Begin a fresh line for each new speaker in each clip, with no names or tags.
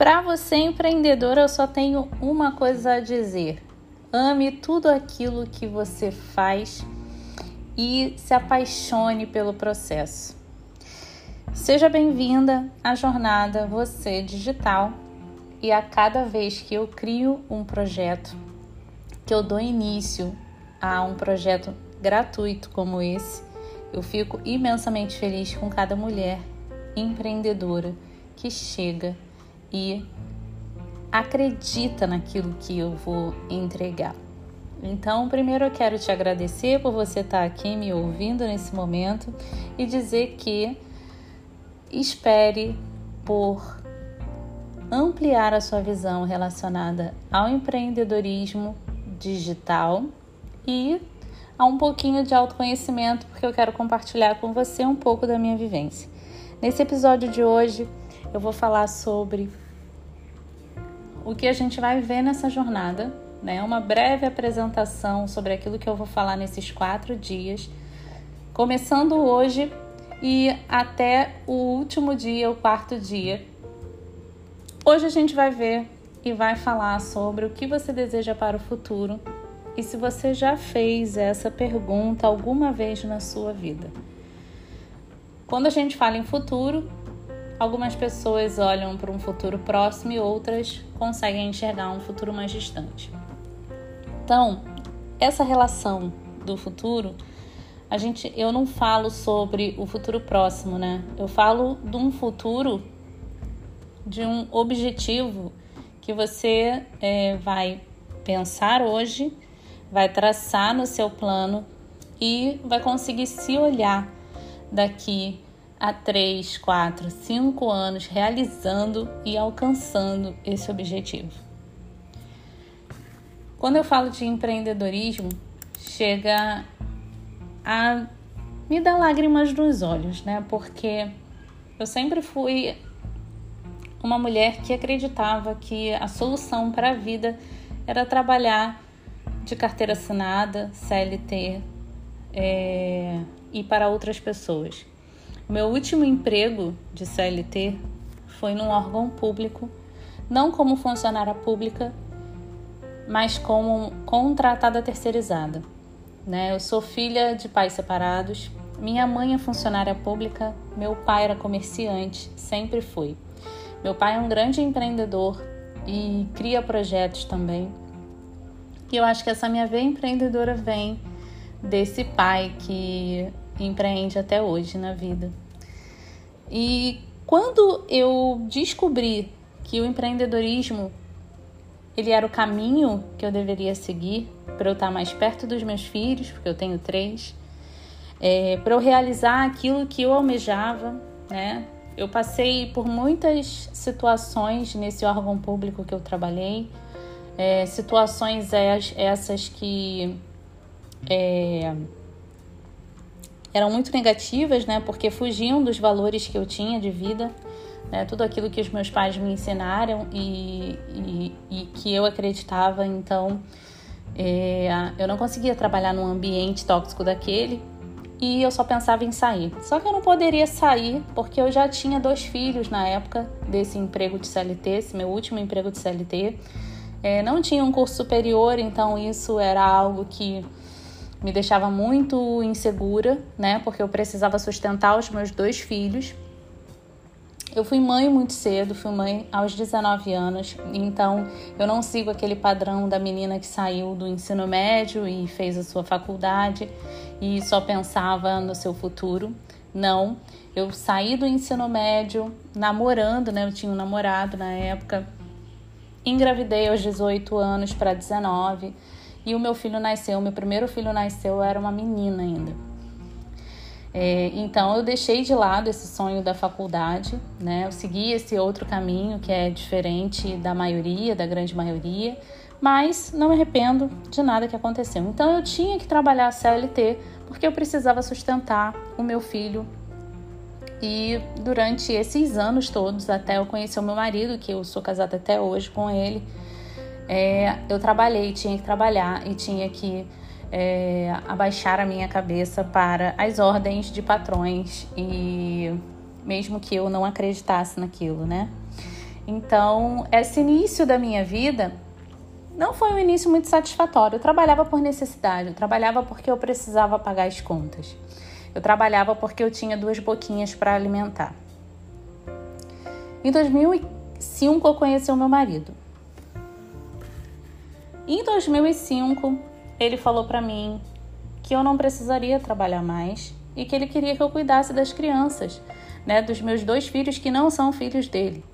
Para você empreendedora, eu só tenho uma coisa a dizer. Ame tudo aquilo que você faz e se apaixone pelo processo. Seja bem-vinda à jornada Você Digital e a cada vez que eu crio um projeto, que eu dou início a um projeto gratuito como esse, eu fico imensamente feliz com cada mulher empreendedora que chega e acredita naquilo que eu vou entregar. Então, primeiro eu quero te agradecer por você estar aqui me ouvindo nesse momento e dizer que espere por ampliar a sua visão relacionada ao empreendedorismo digital e a um pouquinho de autoconhecimento, porque eu quero compartilhar com você um pouco da minha vivência. Nesse episódio de hoje, eu vou falar sobre o que a gente vai ver nessa jornada, né? Uma breve apresentação sobre aquilo que eu vou falar nesses quatro dias, começando hoje e até o último dia, o quarto dia. Hoje a gente vai ver e vai falar sobre o que você deseja para o futuro e se você já fez essa pergunta alguma vez na sua vida. Quando a gente fala em futuro, algumas pessoas olham para um futuro próximo e outras conseguem enxergar um futuro mais distante. Então, essa relação do futuro, a gente, eu não falo sobre o futuro próximo, né? Eu falo de um futuro, de um objetivo que você é, vai pensar hoje vai traçar no seu plano e vai conseguir se olhar daqui a 3, 4, 5 anos realizando e alcançando esse objetivo. Quando eu falo de empreendedorismo, chega a me dar lágrimas nos olhos, né? Porque eu sempre fui uma mulher que acreditava que a solução para a vida era trabalhar de carteira assinada, CLT é, e para outras pessoas. Meu último emprego de CLT foi num órgão público, não como funcionária pública, mas como contratada terceirizada. Né? Eu sou filha de pais separados. Minha mãe é funcionária pública, meu pai era comerciante, sempre foi. Meu pai é um grande empreendedor e cria projetos também. E eu acho que essa minha veia empreendedora vem desse pai que empreende até hoje na vida. E quando eu descobri que o empreendedorismo ele era o caminho que eu deveria seguir para eu estar mais perto dos meus filhos, porque eu tenho três, é, para eu realizar aquilo que eu almejava, né? Eu passei por muitas situações nesse órgão público que eu trabalhei, é, situações essas que é, eram muito negativas, né? Porque fugiam dos valores que eu tinha de vida, né? Tudo aquilo que os meus pais me ensinaram e, e, e que eu acreditava. Então, é, eu não conseguia trabalhar num ambiente tóxico daquele e eu só pensava em sair. Só que eu não poderia sair porque eu já tinha dois filhos na época desse emprego de CLT, esse meu último emprego de CLT. É, não tinha um curso superior, então isso era algo que me deixava muito insegura, né? Porque eu precisava sustentar os meus dois filhos. Eu fui mãe muito cedo, fui mãe aos 19 anos, então eu não sigo aquele padrão da menina que saiu do ensino médio e fez a sua faculdade e só pensava no seu futuro. Não, eu saí do ensino médio namorando, né? Eu tinha um namorado na época Engravidei aos 18 anos para 19 e o meu filho nasceu, meu primeiro filho nasceu, era uma menina ainda. É, então eu deixei de lado esse sonho da faculdade, né? Eu segui esse outro caminho que é diferente da maioria, da grande maioria, mas não me arrependo de nada que aconteceu. Então eu tinha que trabalhar a CLT porque eu precisava sustentar o meu filho e durante esses anos todos, até eu conhecer o meu marido, que eu sou casada até hoje com ele, é, eu trabalhei, tinha que trabalhar e tinha que é, abaixar a minha cabeça para as ordens de patrões e mesmo que eu não acreditasse naquilo, né? Então, esse início da minha vida não foi um início muito satisfatório. Eu trabalhava por necessidade, eu trabalhava porque eu precisava pagar as contas. Eu trabalhava porque eu tinha duas boquinhas para alimentar. Em 2005 eu conheci o meu marido. Em 2005 ele falou para mim que eu não precisaria trabalhar mais e que ele queria que eu cuidasse das crianças, né, dos meus dois filhos que não são filhos dele.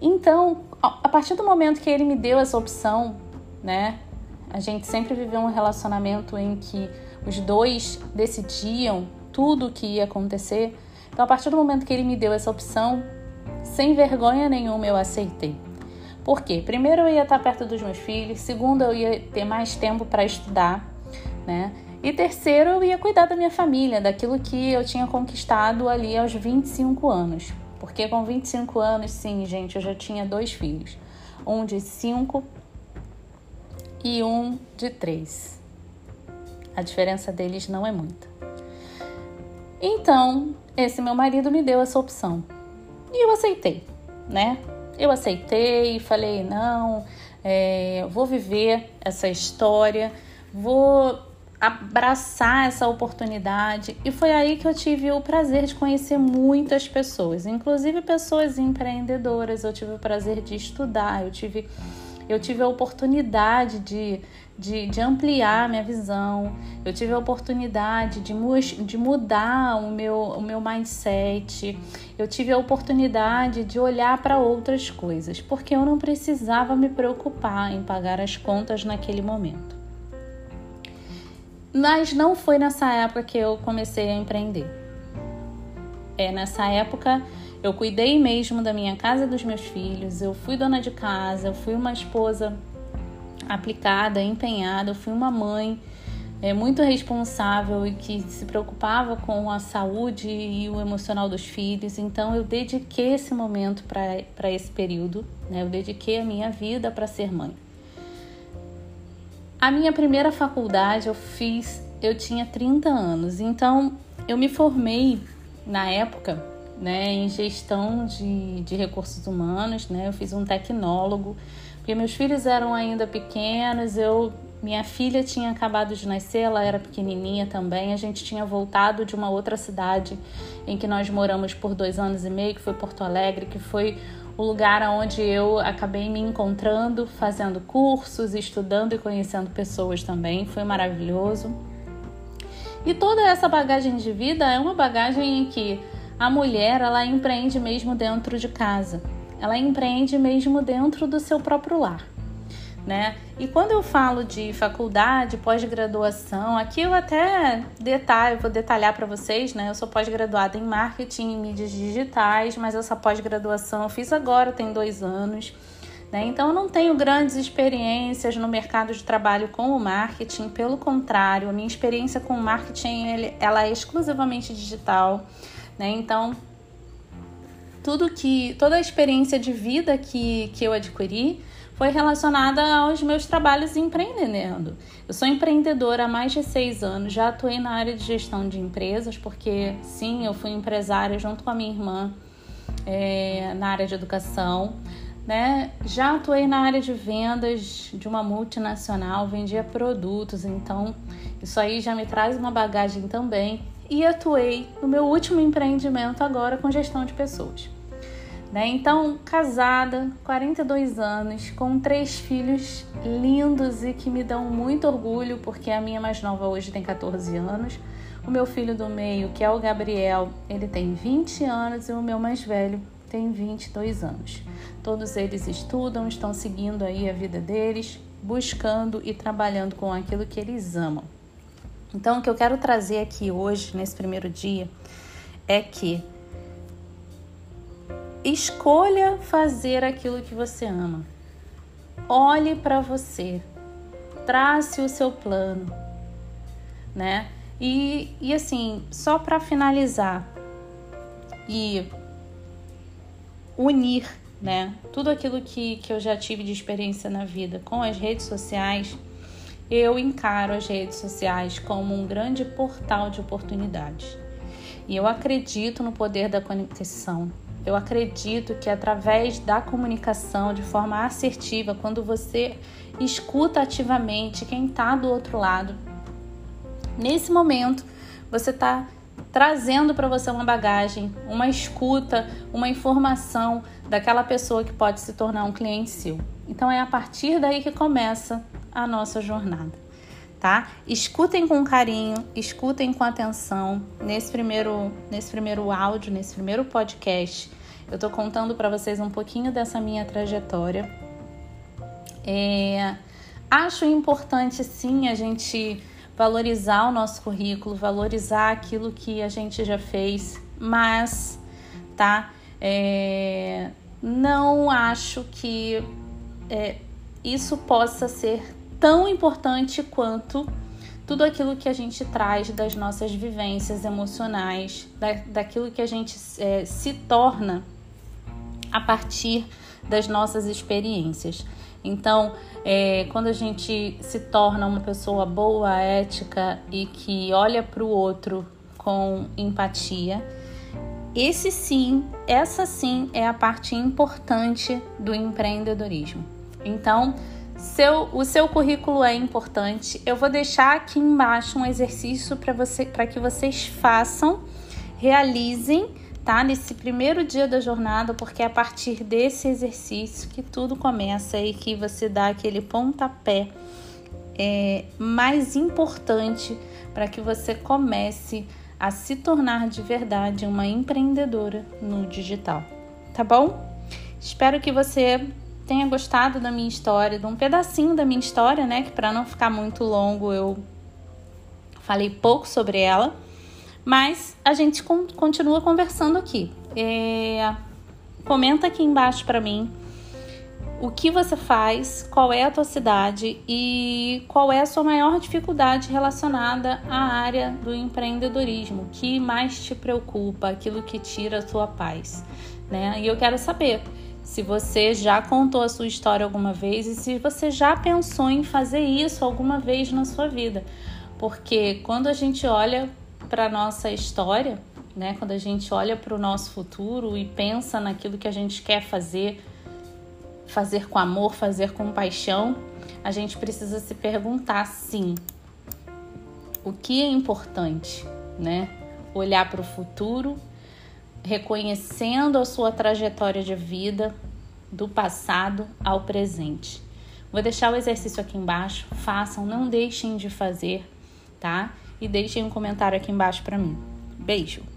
Então, a partir do momento que ele me deu essa opção, né, a gente sempre viveu um relacionamento em que os dois decidiam tudo o que ia acontecer. Então, a partir do momento que ele me deu essa opção, sem vergonha nenhuma eu aceitei. Por quê? Primeiro, eu ia estar perto dos meus filhos. Segundo, eu ia ter mais tempo para estudar, né? E terceiro, eu ia cuidar da minha família, daquilo que eu tinha conquistado ali aos 25 anos. Porque com 25 anos, sim, gente, eu já tinha dois filhos. Um de 5 e um de 3. A diferença deles não é muita. Então, esse meu marido me deu essa opção. E eu aceitei, né? Eu aceitei falei: não, é, vou viver essa história, vou abraçar essa oportunidade. E foi aí que eu tive o prazer de conhecer muitas pessoas, inclusive pessoas empreendedoras. Eu tive o prazer de estudar, eu tive, eu tive a oportunidade de de, de ampliar minha visão, eu tive a oportunidade de, de mudar o meu, o meu mindset, eu tive a oportunidade de olhar para outras coisas, porque eu não precisava me preocupar em pagar as contas naquele momento. Mas não foi nessa época que eu comecei a empreender. É nessa época eu cuidei mesmo da minha casa e dos meus filhos, eu fui dona de casa, eu fui uma esposa aplicada, empenhada. Eu fui uma mãe é, muito responsável e que se preocupava com a saúde e o emocional dos filhos. Então, eu dediquei esse momento para esse período. Né? Eu dediquei a minha vida para ser mãe. A minha primeira faculdade eu fiz, eu tinha 30 anos. Então, eu me formei na época né, em gestão de, de recursos humanos. Né? Eu fiz um tecnólogo porque meus filhos eram ainda pequenos, eu minha filha tinha acabado de nascer, ela era pequenininha também. A gente tinha voltado de uma outra cidade em que nós moramos por dois anos e meio, que foi Porto Alegre, que foi o lugar onde eu acabei me encontrando, fazendo cursos, estudando e conhecendo pessoas também. Foi maravilhoso. E toda essa bagagem de vida é uma bagagem em que a mulher ela empreende mesmo dentro de casa ela empreende mesmo dentro do seu próprio lar. Né? E quando eu falo de faculdade, pós-graduação, aqui eu até detalho, vou detalhar para vocês, né? Eu sou pós-graduada em marketing e mídias digitais, mas essa pós-graduação eu fiz agora, tem dois anos. Né? Então eu não tenho grandes experiências no mercado de trabalho com o marketing, pelo contrário, a minha experiência com o marketing ela é exclusivamente digital. Né? Então tudo que toda a experiência de vida que, que eu adquiri foi relacionada aos meus trabalhos empreendendo. Eu sou empreendedora há mais de seis anos, já atuei na área de gestão de empresas, porque sim, eu fui empresária junto com a minha irmã é, na área de educação. Né? Já atuei na área de vendas de uma multinacional, vendia produtos, então isso aí já me traz uma bagagem também. E atuei no meu último empreendimento agora com gestão de pessoas. Né? Então, casada, 42 anos, com três filhos lindos e que me dão muito orgulho, porque a minha mais nova hoje tem 14 anos. O meu filho do meio, que é o Gabriel, ele tem 20 anos e o meu mais velho tem 22 anos. Todos eles estudam, estão seguindo aí a vida deles, buscando e trabalhando com aquilo que eles amam. Então, o que eu quero trazer aqui hoje, nesse primeiro dia, é que Escolha fazer aquilo que você ama. Olhe para você. Trace o seu plano, né? E, e assim, só para finalizar e unir, né? Tudo aquilo que, que eu já tive de experiência na vida com as redes sociais, eu encaro as redes sociais como um grande portal de oportunidades. E eu acredito no poder da conexão, eu acredito que através da comunicação de forma assertiva, quando você escuta ativamente quem está do outro lado, nesse momento você está trazendo para você uma bagagem, uma escuta, uma informação daquela pessoa que pode se tornar um cliente seu. Então é a partir daí que começa a nossa jornada, tá? Escutem com carinho, escutem com atenção nesse primeiro nesse primeiro áudio, nesse primeiro podcast. Eu tô contando para vocês um pouquinho dessa minha trajetória. É, acho importante sim a gente valorizar o nosso currículo, valorizar aquilo que a gente já fez, mas tá? É, não acho que é, isso possa ser tão importante quanto tudo aquilo que a gente traz das nossas vivências emocionais, da, daquilo que a gente é, se torna a partir das nossas experiências. Então, é, quando a gente se torna uma pessoa boa, ética e que olha para o outro com empatia, esse sim, essa sim é a parte importante do empreendedorismo. Então, seu, o seu currículo é importante. Eu vou deixar aqui embaixo um exercício para você, para que vocês façam, realizem, tá? Nesse primeiro dia da jornada, porque é a partir desse exercício que tudo começa e que você dá aquele pontapé é, mais importante para que você comece a se tornar de verdade uma empreendedora no digital, tá bom? Espero que você tenha gostado da minha história, de um pedacinho da minha história, né? Que para não ficar muito longo eu falei pouco sobre ela, mas a gente continua conversando aqui. É, comenta aqui embaixo para mim o que você faz, qual é a tua cidade e qual é a sua maior dificuldade relacionada à área do empreendedorismo, que mais te preocupa, aquilo que tira a tua paz, né? E eu quero saber se você já contou a sua história alguma vez e se você já pensou em fazer isso alguma vez na sua vida. Porque quando a gente olha para nossa história, né, quando a gente olha para o nosso futuro e pensa naquilo que a gente quer fazer, fazer com amor, fazer com paixão, a gente precisa se perguntar sim, o que é importante, né? Olhar para o futuro reconhecendo a sua trajetória de vida do passado ao presente. Vou deixar o exercício aqui embaixo, façam, não deixem de fazer, tá? E deixem um comentário aqui embaixo para mim. Beijo!